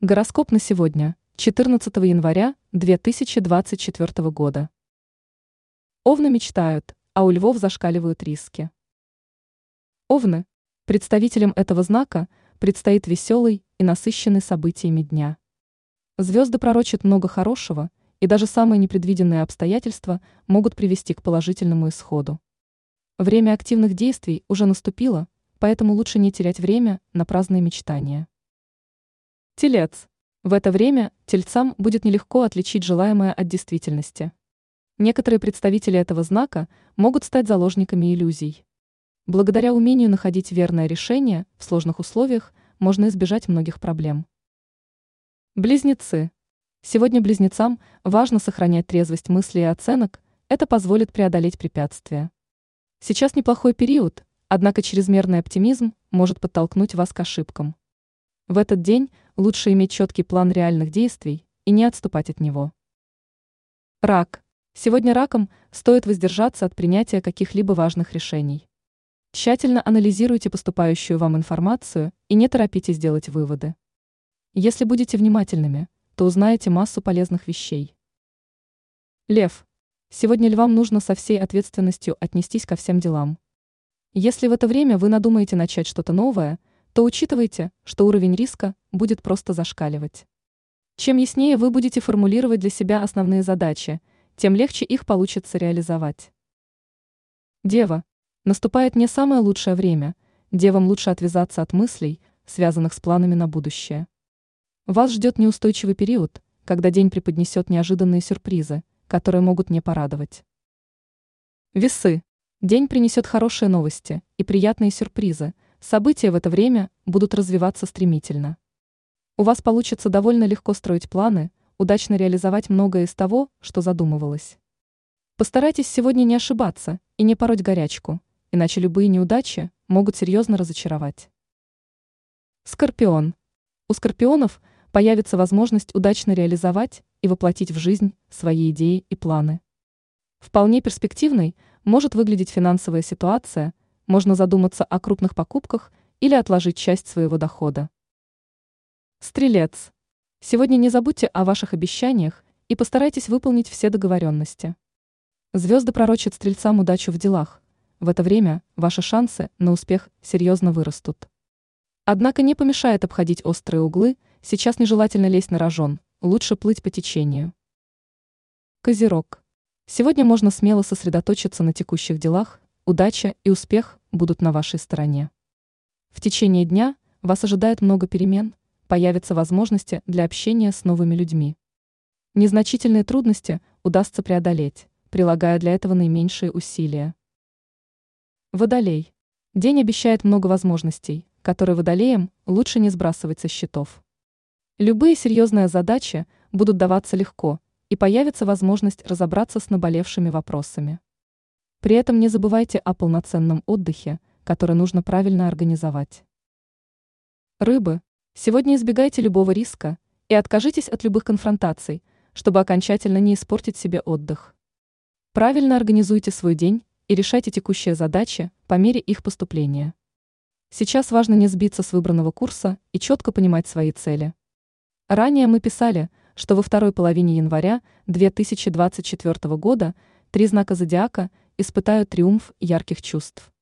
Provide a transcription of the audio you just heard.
Гороскоп на сегодня, 14 января 2024 года. Овны мечтают, а у львов зашкаливают риски. Овны. Представителям этого знака предстоит веселый и насыщенный событиями дня. Звезды пророчат много хорошего, и даже самые непредвиденные обстоятельства могут привести к положительному исходу. Время активных действий уже наступило, поэтому лучше не терять время на праздные мечтания. Телец. В это время тельцам будет нелегко отличить желаемое от действительности. Некоторые представители этого знака могут стать заложниками иллюзий. Благодаря умению находить верное решение в сложных условиях можно избежать многих проблем. Близнецы. Сегодня близнецам важно сохранять трезвость мыслей и оценок, это позволит преодолеть препятствия. Сейчас неплохой период, однако чрезмерный оптимизм может подтолкнуть вас к ошибкам. В этот день лучше иметь четкий план реальных действий и не отступать от него. Рак. Сегодня раком стоит воздержаться от принятия каких-либо важных решений. Тщательно анализируйте поступающую вам информацию и не торопитесь делать выводы. Если будете внимательными, то узнаете массу полезных вещей. Лев. Сегодня львам нужно со всей ответственностью отнестись ко всем делам. Если в это время вы надумаете начать что-то новое – то учитывайте, что уровень риска будет просто зашкаливать. Чем яснее вы будете формулировать для себя основные задачи, тем легче их получится реализовать. Дева. Наступает не самое лучшее время, девам лучше отвязаться от мыслей, связанных с планами на будущее. Вас ждет неустойчивый период, когда день преподнесет неожиданные сюрпризы, которые могут не порадовать. Весы. День принесет хорошие новости и приятные сюрпризы – События в это время будут развиваться стремительно. У вас получится довольно легко строить планы, удачно реализовать многое из того, что задумывалось. Постарайтесь сегодня не ошибаться и не пороть горячку, иначе любые неудачи могут серьезно разочаровать. Скорпион. У скорпионов появится возможность удачно реализовать и воплотить в жизнь свои идеи и планы. Вполне перспективной может выглядеть финансовая ситуация, можно задуматься о крупных покупках или отложить часть своего дохода. Стрелец. Сегодня не забудьте о ваших обещаниях и постарайтесь выполнить все договоренности. Звезды пророчат стрельцам удачу в делах. В это время ваши шансы на успех серьезно вырастут. Однако не помешает обходить острые углы, сейчас нежелательно лезть на рожон, лучше плыть по течению. Козерог. Сегодня можно смело сосредоточиться на текущих делах, удача и успех будут на вашей стороне. В течение дня вас ожидает много перемен, появятся возможности для общения с новыми людьми. Незначительные трудности удастся преодолеть, прилагая для этого наименьшие усилия. Водолей. День обещает много возможностей, которые водолеям лучше не сбрасывать со счетов. Любые серьезные задачи будут даваться легко, и появится возможность разобраться с наболевшими вопросами. При этом не забывайте о полноценном отдыхе, который нужно правильно организовать. Рыбы, сегодня избегайте любого риска и откажитесь от любых конфронтаций, чтобы окончательно не испортить себе отдых. Правильно организуйте свой день и решайте текущие задачи по мере их поступления. Сейчас важно не сбиться с выбранного курса и четко понимать свои цели. Ранее мы писали, что во второй половине января 2024 года три знака зодиака испытают триумф ярких чувств.